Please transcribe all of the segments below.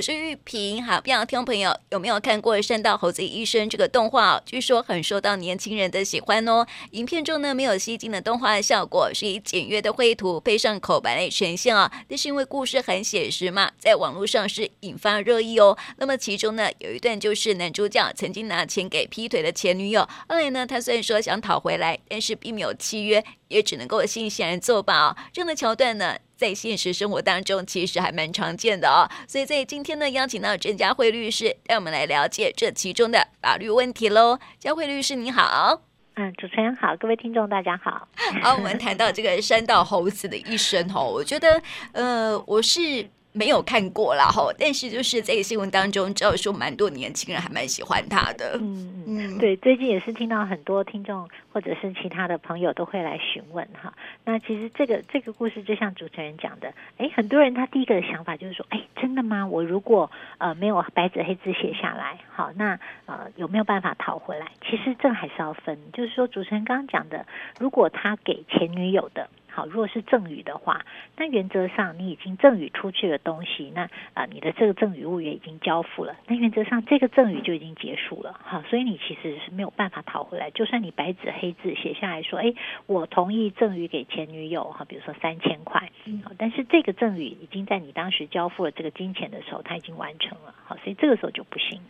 我是玉萍。好，不知道听朋友有没有看过《山道猴子医生》这个动画哦？据说很受到年轻人的喜欢哦。影片中呢，没有吸睛的动画效果，是以简约的绘图配上口白来呈现啊、哦。但是因为故事很写实嘛，在网络上是引发热议哦。那么其中呢，有一段就是男主角曾经拿钱给劈腿的前女友，后来呢，他虽然说想讨回来，但是并没有契约，也只能够悻悻然作罢哦。这样的桥段呢，在现实生活当中，其实还蛮常见的哦。所以在今天呢，邀请到郑佳慧律师，让我们来了解这其中的法律问题喽。佳慧律师，你好。嗯，主持人好，各位听众大家好。好，我们谈到这个山道猴子的一生哦，我觉得，呃，我是。没有看过啦哈，但是就是在新闻当中，知道说蛮多年轻人还蛮喜欢他的。嗯嗯，对，最近也是听到很多听众或者是其他的朋友都会来询问哈。那其实这个这个故事就像主持人讲的，哎，很多人他第一个的想法就是说，哎，真的吗？我如果呃没有白纸黑字写下来，好，那呃有没有办法讨回来？其实这还是要分，就是说主持人刚刚讲的，如果他给前女友的。好，如果是赠与的话，那原则上你已经赠与出去的东西，那啊、呃，你的这个赠与物也已经交付了，那原则上这个赠与就已经结束了。好，所以你其实是没有办法讨回来。就算你白纸黑字写下来说，哎，我同意赠与给前女友，哈，比如说三千块，好，但是这个赠与已经在你当时交付了这个金钱的时候，它已经完成了。好，所以这个时候就不行。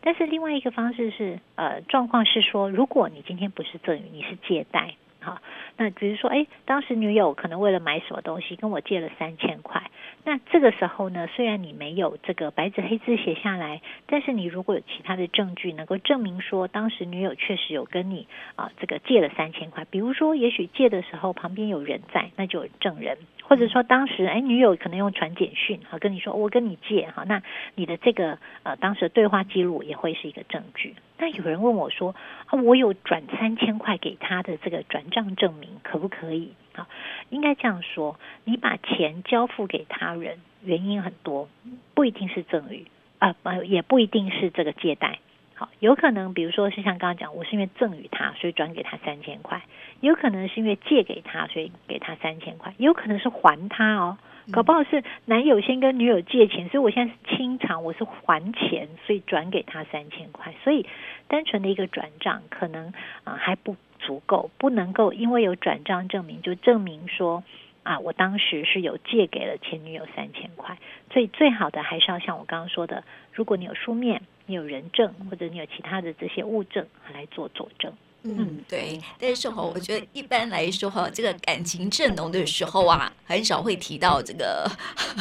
但是另外一个方式是，呃，状况是说，如果你今天不是赠与，你是借贷。好，那比如说，哎，当时女友可能为了买什么东西跟我借了三千块，那这个时候呢，虽然你没有这个白纸黑字写下来，但是你如果有其他的证据能够证明说，当时女友确实有跟你啊这个借了三千块，比如说，也许借的时候旁边有人在，那就有证人。或者说当时哎，女友可能用传简讯哈跟你说，我跟你借哈，那你的这个呃当时的对话记录也会是一个证据。那有人问我说啊，我有转三千块给他的这个转账证明可不可以？啊，应该这样说，你把钱交付给他人，原因很多，不一定是赠与啊，也不一定是这个借贷。好，有可能比如说是像刚刚讲，我是因为赠与他，所以转给他三千块。有可能是因为借给他，所以给他三千块；也有可能是还他哦，搞不好是男友先跟女友借钱，所以我现在是清偿，我是还钱，所以转给他三千块。所以单纯的一个转账可能啊、呃、还不足够，不能够因为有转账证明就证明说啊我当时是有借给了前女友三千块。所以最好的还是要像我刚刚说的，如果你有书面、你有人证或者你有其他的这些物证来做佐证。嗯，对，但是哈，我觉得一般来说哈，这个感情正浓的时候啊，很少会提到这个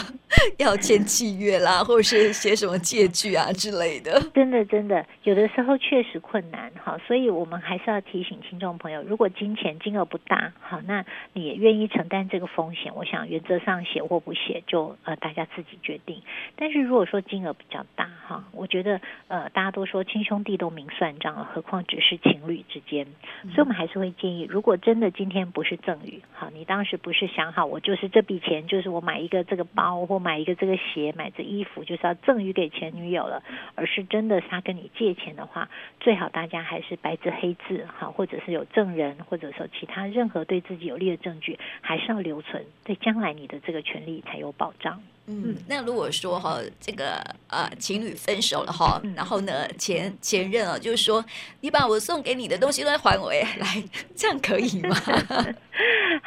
要签契约啦，或者是写什么借据啊之类的。真的，真的，有的时候确实困难哈，所以我们还是要提醒听众朋友，如果金钱金额不大，好，那你也愿意承担这个风险，我想原则上写或不写就呃大家自己决定。但是如果说金额比较大哈，我觉得呃大家都说亲兄弟都明算账了，何况只是情侣之间。所以，我们还是会建议，如果真的今天不是赠与，好，你当时不是想好，我就是这笔钱，就是我买一个这个包或买一个这个鞋，买这衣服，就是要赠与给前女友了，而是真的是他跟你借钱的话，最好大家还是白纸黑字，好，或者是有证人，或者说其他任何对自己有利的证据，还是要留存，对将来你的这个权利才有保障。嗯，那如果说哈，这个呃情侣分手了哈，然后呢前前任啊，就是说你把我送给你的东西都还我来，这样可以吗？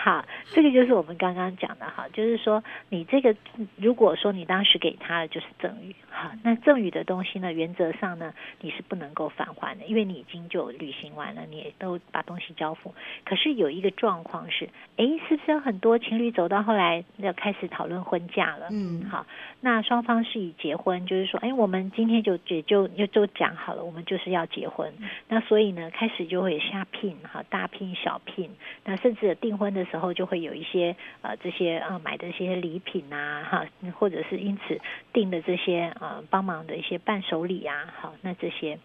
好，这个就是我们刚刚讲的哈，就是说你这个如果说你当时给他的就是赠与，好，那赠与的东西呢，原则上呢你是不能够返还的，因为你已经就履行完了，你也都把东西交付。可是有一个状况是，哎，是不是有很多情侣走到后来要开始讨论婚嫁了？嗯，好，那双方是以结婚，就是说，哎，我们今天就也就就就讲好了，我们就是要结婚。那所以呢，开始就会瞎聘哈，大聘小聘，那甚至订婚的时候然后就会有一些呃这些呃买的一些礼品啊哈，或者是因此订的这些呃帮忙的一些伴手礼啊，好，那这些。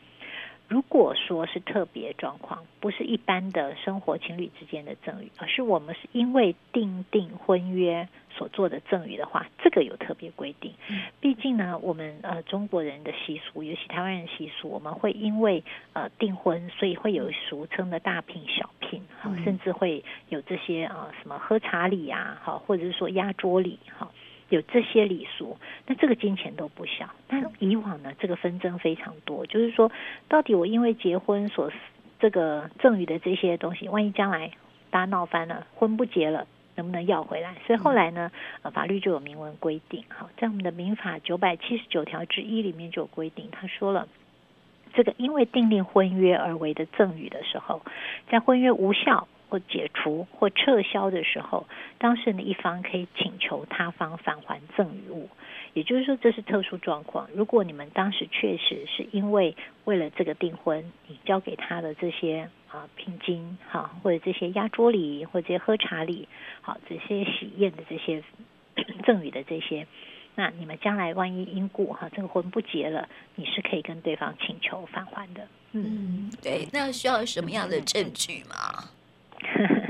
如果说是特别状况，不是一般的生活情侣之间的赠与，而是我们是因为订订婚约所做的赠与的话，这个有特别规定。毕竟呢，我们呃中国人的习俗，尤其台湾人习俗，我们会因为呃订婚，所以会有俗称的大聘小聘，甚至会有这些啊、呃、什么喝茶礼呀，好，或者是说压桌礼，好。有这些礼俗，那这个金钱都不小。但以往呢，这个纷争非常多，就是说，到底我因为结婚所这个赠与的这些东西，万一将来大家闹翻了，婚不结了，能不能要回来？所以后来呢，呃，法律就有明文规定，好，在我们的民法九百七十九条之一里面就有规定，他说了，这个因为订立婚约而为的赠与的时候，在婚约无效。或解除或撤销的时候，当事人的一方可以请求他方返还赠与物。也就是说，这是特殊状况。如果你们当时确实是因为为了这个订婚，你交给他的这些啊聘金哈，或者这些压桌礼，或者这些喝茶礼，好这些喜宴的这些赠与的这些，那你们将来万一因故哈这个婚不结了，你是可以跟对方请求返还的。嗯，对。那需要什么样的证据吗？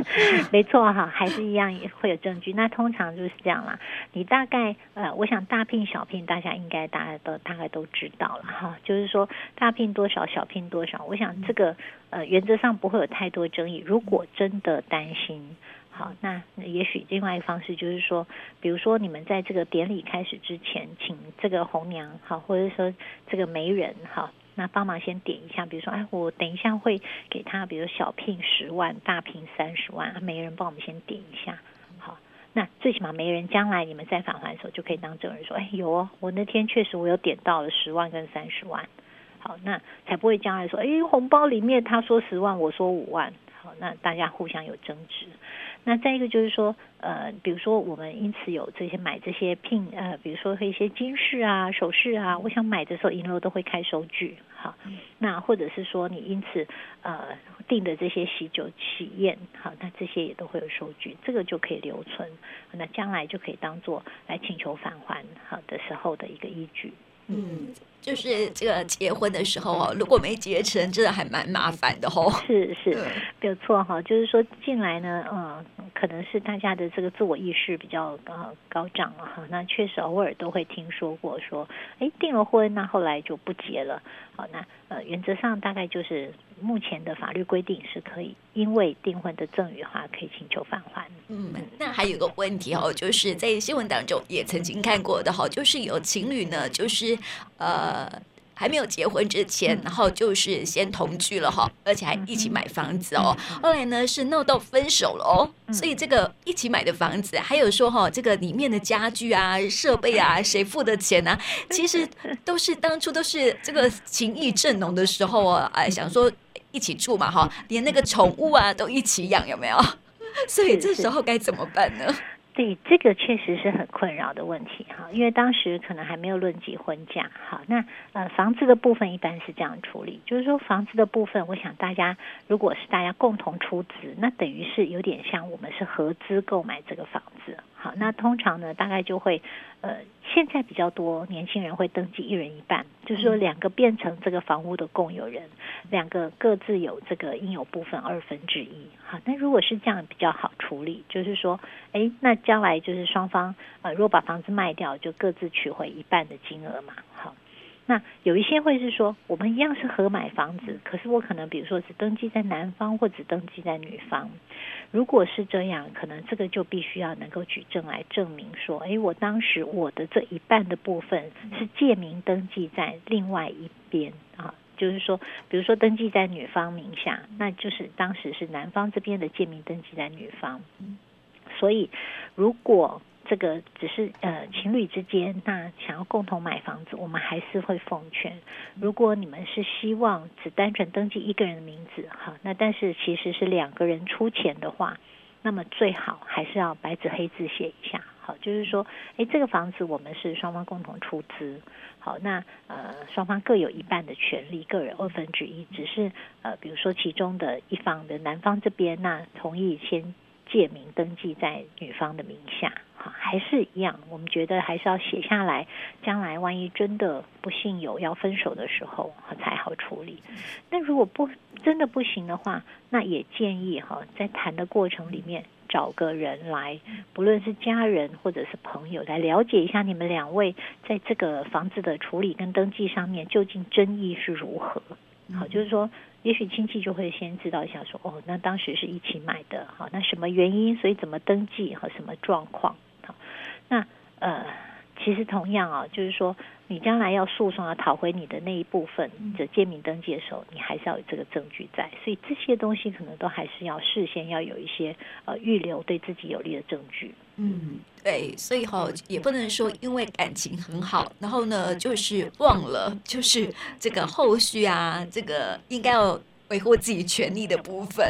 没错哈，还是一样也会有证据。那通常就是这样啦。你大概呃，我想大聘小聘，大家应该大家都大概都知道了哈。就是说大聘多少，小聘多少，我想这个呃原则上不会有太多争议。如果真的担心，好，那也许另外一个方式就是说，比如说你们在这个典礼开始之前，请这个红娘好，或者说这个媒人好。那帮忙先点一下，比如说，哎，我等一下会给他，比如小聘十万，大聘三十万，媒人帮我们先点一下，好，那最起码没人将来你们再返还的时候就可以当证人说，哎，有哦，我那天确实我有点到了十万跟三十万，好，那才不会将来说，哎，红包里面他说十万，我说五万，好，那大家互相有争执。那再一个就是说，呃，比如说我们因此有这些买这些聘，呃，比如说一些金饰啊、首饰啊，我想买的时候银楼都会开收据，好，那或者是说你因此呃订的这些喜酒喜宴，好，那这些也都会有收据，这个就可以留存，那将来就可以当做来请求返还好的时候的一个依据。嗯，就是这个结婚的时候哦，如果没结成，真的还蛮麻烦的哦。是是，没有错哈。就是说进来呢，嗯，可能是大家的这个自我意识比较高高涨了哈。那确实偶尔都会听说过说，哎，订了婚，那后来就不结了。好，那呃，原则上大概就是。目前的法律规定是可以，因为订婚的赠与的话，可以请求返还。嗯，那还有个问题哦，就是在新闻当中也曾经看过的哈，就是有情侣呢，就是呃。还没有结婚之前，然后就是先同居了哈，而且还一起买房子哦。后来呢是闹到分手了哦，所以这个一起买的房子，还有说哈，这个里面的家具啊、设备啊，谁付的钱啊？其实都是当初都是这个情意正浓的时候啊，哎，想说一起住嘛哈，连那个宠物啊都一起养，有没有？所以这时候该怎么办呢？所以，这个确实是很困扰的问题哈，因为当时可能还没有论及婚嫁好。那呃，房子的部分一般是这样处理，就是说房子的部分，我想大家如果是大家共同出资，那等于是有点像我们是合资购买这个房子。好，那通常呢，大概就会，呃，现在比较多年轻人会登记一人一半，就是说两个变成这个房屋的共有人，两个各自有这个应有部分二分之一。好，那如果是这样比较好处理，就是说，哎，那将来就是双方，呃，如果把房子卖掉，就各自取回一半的金额嘛。好。那有一些会是说，我们一样是合买房子，可是我可能比如说只登记在男方，或只登记在女方。如果是这样，可能这个就必须要能够举证来证明说，哎，我当时我的这一半的部分是借名登记在另外一边啊，就是说，比如说登记在女方名下，那就是当时是男方这边的借名登记在女方。所以如果这个只是呃情侣之间，那想要共同买房子，我们还是会奉劝，如果你们是希望只单纯登记一个人的名字，哈，那但是其实是两个人出钱的话，那么最好还是要白纸黑字写一下，好，就是说，哎，这个房子我们是双方共同出资，好，那呃双方各有一半的权利，个人二分之一，只是呃比如说其中的一方的男方这边，那同意先借名登记在女方的名下。好，还是一样，我们觉得还是要写下来，将来万一真的不幸有要分手的时候，才好处理。那如果不真的不行的话，那也建议哈，在谈的过程里面找个人来，不论是家人或者是朋友，来了解一下你们两位在这个房子的处理跟登记上面究竟争议是如何。好，就是说。也许亲戚就会先知道一下，说哦，那当时是一起买的，好，那什么原因，所以怎么登记和什么状况，好，那呃，其实同样啊，就是说。你将来要诉讼要讨回你的那一部分的借名登记的时候，你还是要有这个证据在，所以这些东西可能都还是要事先要有一些呃预留对自己有利的证据。嗯，对，所以哈也不能说因为感情很好，然后呢就是忘了就是这个后续啊，这个应该要维护自己权利的部分。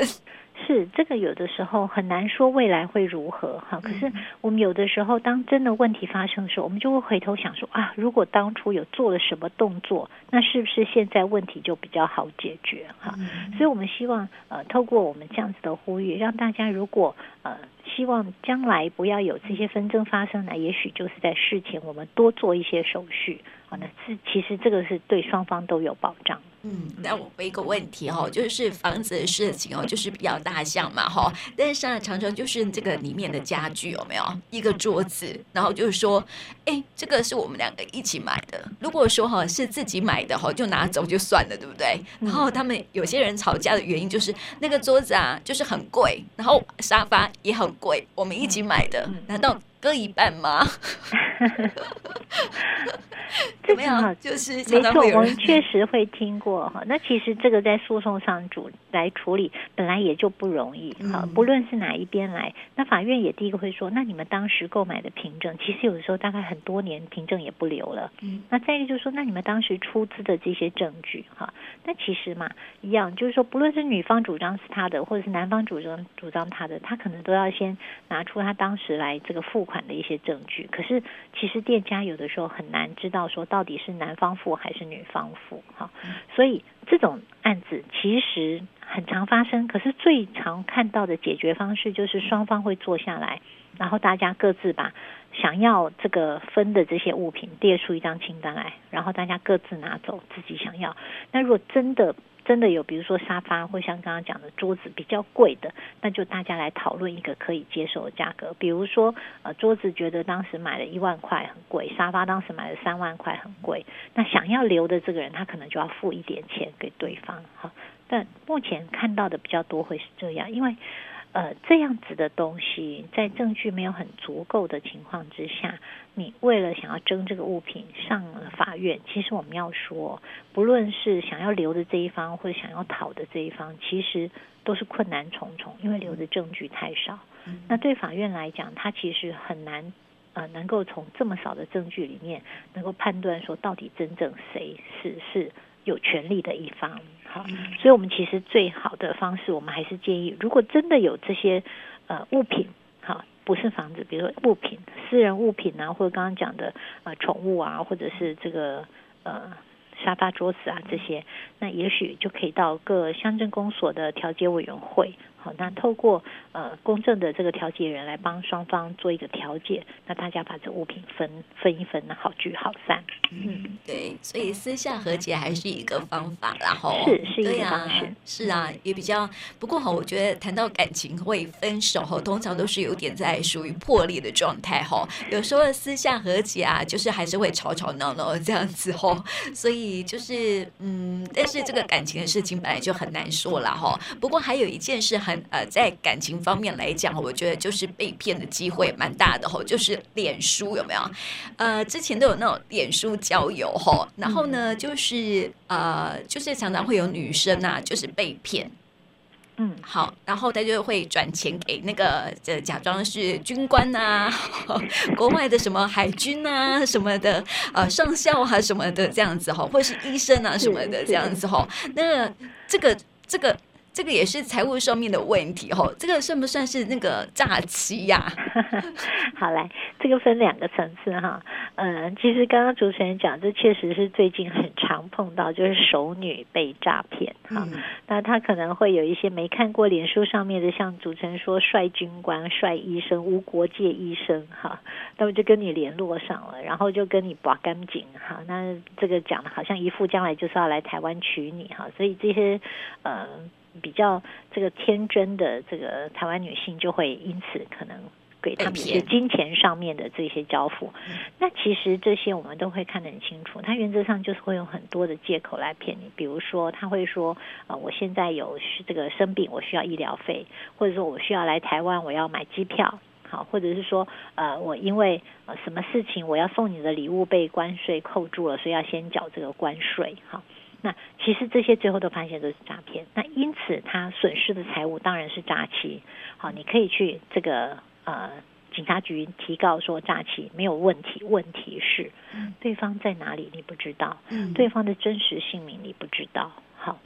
是这个，有的时候很难说未来会如何哈。可是我们有的时候，当真的问题发生的时候，我们就会回头想说啊，如果当初有做了什么动作，那是不是现在问题就比较好解决哈？所以我们希望呃，透过我们这样子的呼吁，让大家如果呃希望将来不要有这些纷争发生，呢也许就是在事前我们多做一些手续好。那是其实这个是对双方都有保障。嗯，那我问一个问题哈，就是房子的事情哦，就是比较大项嘛哈，但是呢，常常就是这个里面的家具有没有？一个桌子，然后就是说，哎，这个是我们两个一起买的，如果说哈是自己买的哈，就拿走就算了，对不对？然后他们有些人吵架的原因就是那个桌子啊，就是很贵，然后沙发也很贵，我们一起买的，难道？各一半吗？怎么样？就是没错，我们确实会听过哈。那其实这个在诉讼上主来处理，本来也就不容易哈。不论是哪一边来，那法院也第一个会说，那你们当时购买的凭证，其实有的时候大概很多年凭证也不留了。嗯。那再一个就是说，那你们当时出资的这些证据哈，那其实嘛一样，就是说，不论是女方主张是他的，或者是男方主张主张他的，他可能都要先拿出他当时来这个付。款的一些证据，可是其实店家有的时候很难知道说到底是男方付还是女方付哈，所以这种案子其实很常发生。可是最常看到的解决方式就是双方会坐下来，然后大家各自把想要这个分的这些物品列出一张清单来，然后大家各自拿走自己想要。那如果真的真的有，比如说沙发或像刚刚讲的桌子比较贵的，那就大家来讨论一个可以接受的价格。比如说，呃，桌子觉得当时买了一万块很贵，沙发当时买了三万块很贵，那想要留的这个人他可能就要付一点钱给对方。哈，但目前看到的比较多会是这样，因为。呃，这样子的东西，在证据没有很足够的情况之下，你为了想要争这个物品上了法院，其实我们要说，不论是想要留的这一方，或者想要讨的这一方，其实都是困难重重，因为留的证据太少。那对法院来讲，他其实很难呃，能够从这么少的证据里面，能够判断说到底真正谁是是有权利的一方。好，所以我们其实最好的方式，我们还是建议，如果真的有这些呃物品，好，不是房子，比如说物品、私人物品啊，或者刚刚讲的呃宠物啊，或者是这个呃沙发、桌子啊这些，那也许就可以到各乡镇公所的调解委员会。好，那透过呃公正的这个调解人来帮双方做一个调解，那大家把这物品分分一分，好聚好散。嗯，对，所以私下和解还是一个方法，然后是是一个方式，是啊，也比较。不过哈，我觉得谈到感情会分手哈，通常都是有点在属于破裂的状态哈。有时候私下和解啊，就是还是会吵吵闹闹这样子哈。所以就是嗯，但是这个感情的事情本来就很难说了哈。不过还有一件事。呃，在感情方面来讲，我觉得就是被骗的机会蛮大的吼，就是脸书有没有？呃，之前都有那种脸书交友吼，然后呢，就是呃，就是常常会有女生啊，就是被骗，嗯，好，然后他就会转钱给那个，呃假装是军官啊，国外的什么海军啊什么的，呃，上校啊什么的这样子吼，或是医生啊什么的这样子吼，那这个这个。这个也是财务上面的问题哦，这个算不算是那个诈欺呀？好来，这个分两个层次哈。嗯，其实刚刚主持人讲，这确实是最近很常碰到，就是熟女被诈骗哈。嗯、那他可能会有一些没看过脸书上面的，像主持人说帅军官、帅医生、无国界医生哈，那么就跟你联络上了，然后就跟你把干净哈。那这个讲的好像一副将来就是要来台湾娶你哈，所以这些呃。比较这个天真的这个台湾女性，就会因此可能给他们一些金钱上面的这些交付。那其实这些我们都会看得很清楚，他原则上就是会用很多的借口来骗你。比如说，他会说：“呃，我现在有这个生病，我需要医疗费，或者说我需要来台湾，我要买机票。”好，或者是说呃我因为呃什么事情我要送你的礼物被关税扣住了，所以要先缴这个关税，好。那其实这些最后都发现都是诈骗，那因此他损失的财物当然是诈欺。好，你可以去这个呃警察局提告说诈欺没有问题，问题是对方在哪里你不知道，对方的真实姓名你不知道。好，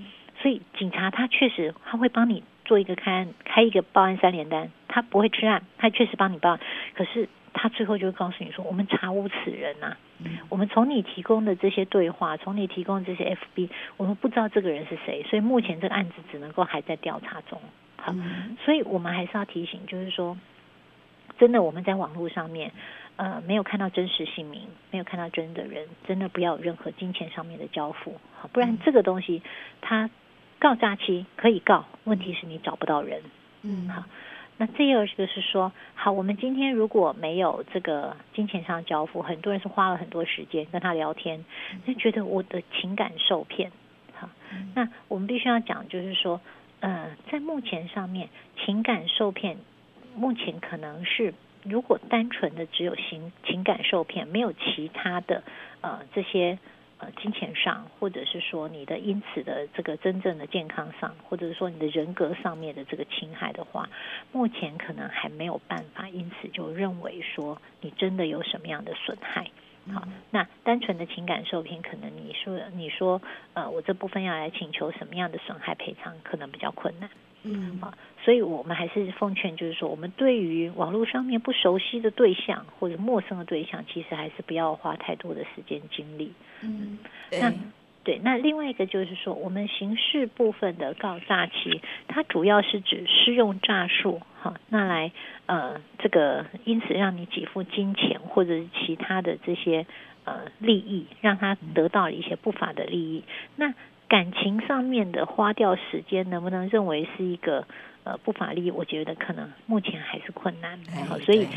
所以警察他确实他会帮你做一个开案，开一个报案三联单，他不会吃案，他确实帮你报案，可是。他最后就会告诉你说：“我们查无此人呐、啊，我们从你提供的这些对话，从你提供的这些 FB，我们不知道这个人是谁，所以目前这个案子只能够还在调查中。好，所以我们还是要提醒，就是说，真的我们在网络上面，呃，没有看到真实姓名，没有看到真的人，真的不要有任何金钱上面的交付，好，不然这个东西他告诈欺可以告，问题是你找不到人，嗯，好。”那第二就是说，好，我们今天如果没有这个金钱上交付，很多人是花了很多时间跟他聊天，就觉得我的情感受骗。好，那我们必须要讲，就是说，呃，在目前上面，情感受骗，目前可能是如果单纯的只有情情感受骗，没有其他的呃这些。金钱上，或者是说你的因此的这个真正的健康上，或者是说你的人格上面的这个侵害的话，目前可能还没有办法，因此就认为说你真的有什么样的损害。好，那单纯的情感受骗，可能你说你说呃，我这部分要来请求什么样的损害赔偿，可能比较困难。嗯，啊，所以我们还是奉劝，就是说，我们对于网络上面不熟悉的对象或者陌生的对象，其实还是不要花太多的时间精力。嗯，那对，那另外一个就是说，我们刑事部分的告诈欺，它主要是指施用诈术，哈，那来呃这个因此让你给付金钱或者是其他的这些呃利益，让他得到了一些不法的利益，那。感情上面的花掉时间，能不能认为是一个呃不法利益？我觉得可能目前还是困难。好，所以。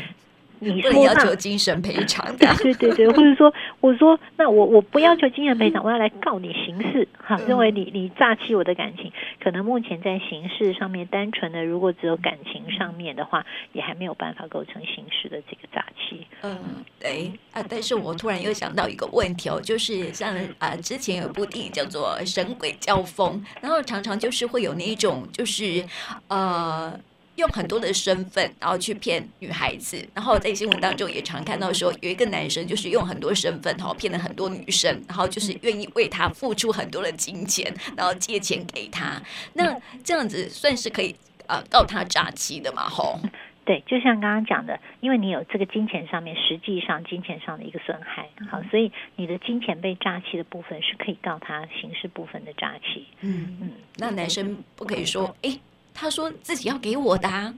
你说要求精神赔偿 的，对对对，或者说我说那我我不要求精神赔偿，我要来告你刑事哈，认为你你诈欺我的感情，可能目前在刑事上面单纯的如果只有感情上面的话，也还没有办法构成刑事的这个诈欺。嗯，对啊，但是我突然又想到一个问题哦，就是像啊之前有部电影叫做《神鬼交锋》，然后常常就是会有那一种就是呃。用很多的身份，然后去骗女孩子，然后在新闻当中也常看到说，有一个男生就是用很多身份，然后骗了很多女生，然后就是愿意为他付出很多的金钱，然后借钱给他。那这样子算是可以呃告他诈欺的嘛？吼，对，就像刚刚讲的，因为你有这个金钱上面实际上金钱上的一个损害，好，所以你的金钱被诈欺的部分是可以告他刑事部分的诈欺。嗯嗯，那男生不可以说，诶。他说自己要给我的啊，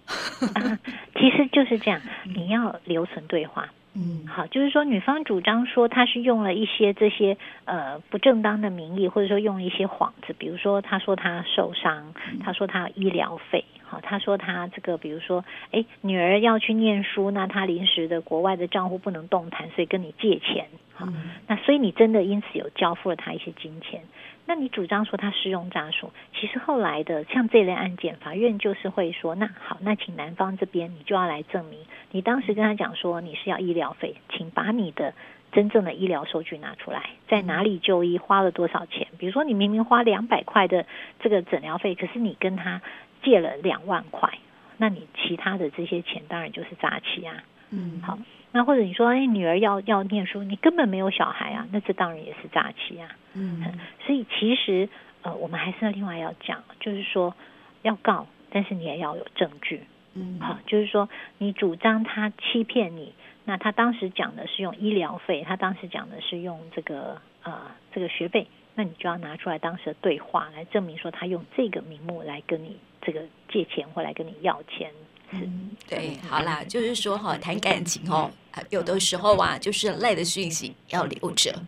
啊，其实就是这样，你要留存对话。嗯，好，就是说女方主张说她是用了一些这些呃不正当的名义，或者说用一些幌子，比如说她说她受伤，她说他医疗费，好，她说她这个比如说哎女儿要去念书，那她临时的国外的账户不能动弹，所以跟你借钱，好，那所以你真的因此有交付了他一些金钱。那你主张说他施用诈术，其实后来的像这类案件，法院就是会说，那好，那请男方这边你就要来证明，你当时跟他讲说你是要医疗费，请把你的真正的医疗收据拿出来，在哪里就医，花了多少钱？比如说你明明花两百块的这个诊疗费，可是你跟他借了两万块，那你其他的这些钱当然就是诈欺啊。嗯，好。那或者你说，哎，女儿要要念书，你根本没有小孩啊，那这当然也是诈欺啊。嗯，所以其实呃，我们还是要另外要讲，就是说要告，但是你也要有证据。嗯，好，就是说你主张他欺骗你，那他当时讲的是用医疗费，他当时讲的是用这个呃这个学费，那你就要拿出来当时的对话来证明说他用这个名目来跟你这个借钱或来跟你要钱。嗯，对，好啦，就是说哈，谈感情哦，有的时候啊，就是赖的讯息要留着。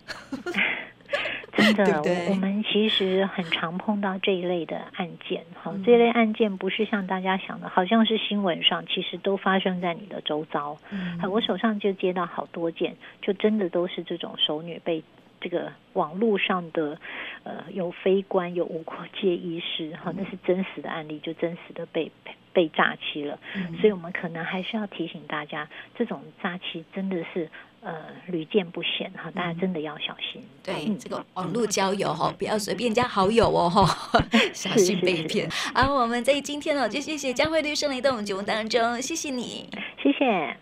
真的，对对，我们其实很常碰到这一类的案件。好，这一类案件不是像大家想的，好像是新闻上，其实都发生在你的周遭。嗯，我手上就接到好多件，就真的都是这种熟女被这个网络上的呃有非官有无国界医师，哈，那是真实的案例，就真实的被。被诈欺了。嗯、所以我们可能还是要提醒大家，这种诈欺真的是。呃，屡见不鲜哈，大家真的要小心。对，嗯、这个网络交友哈，不要随便加好友哦哈，小心被骗。好，我们在今天哦，就谢谢佳慧律师来到我们节目当中，谢谢你，谢谢。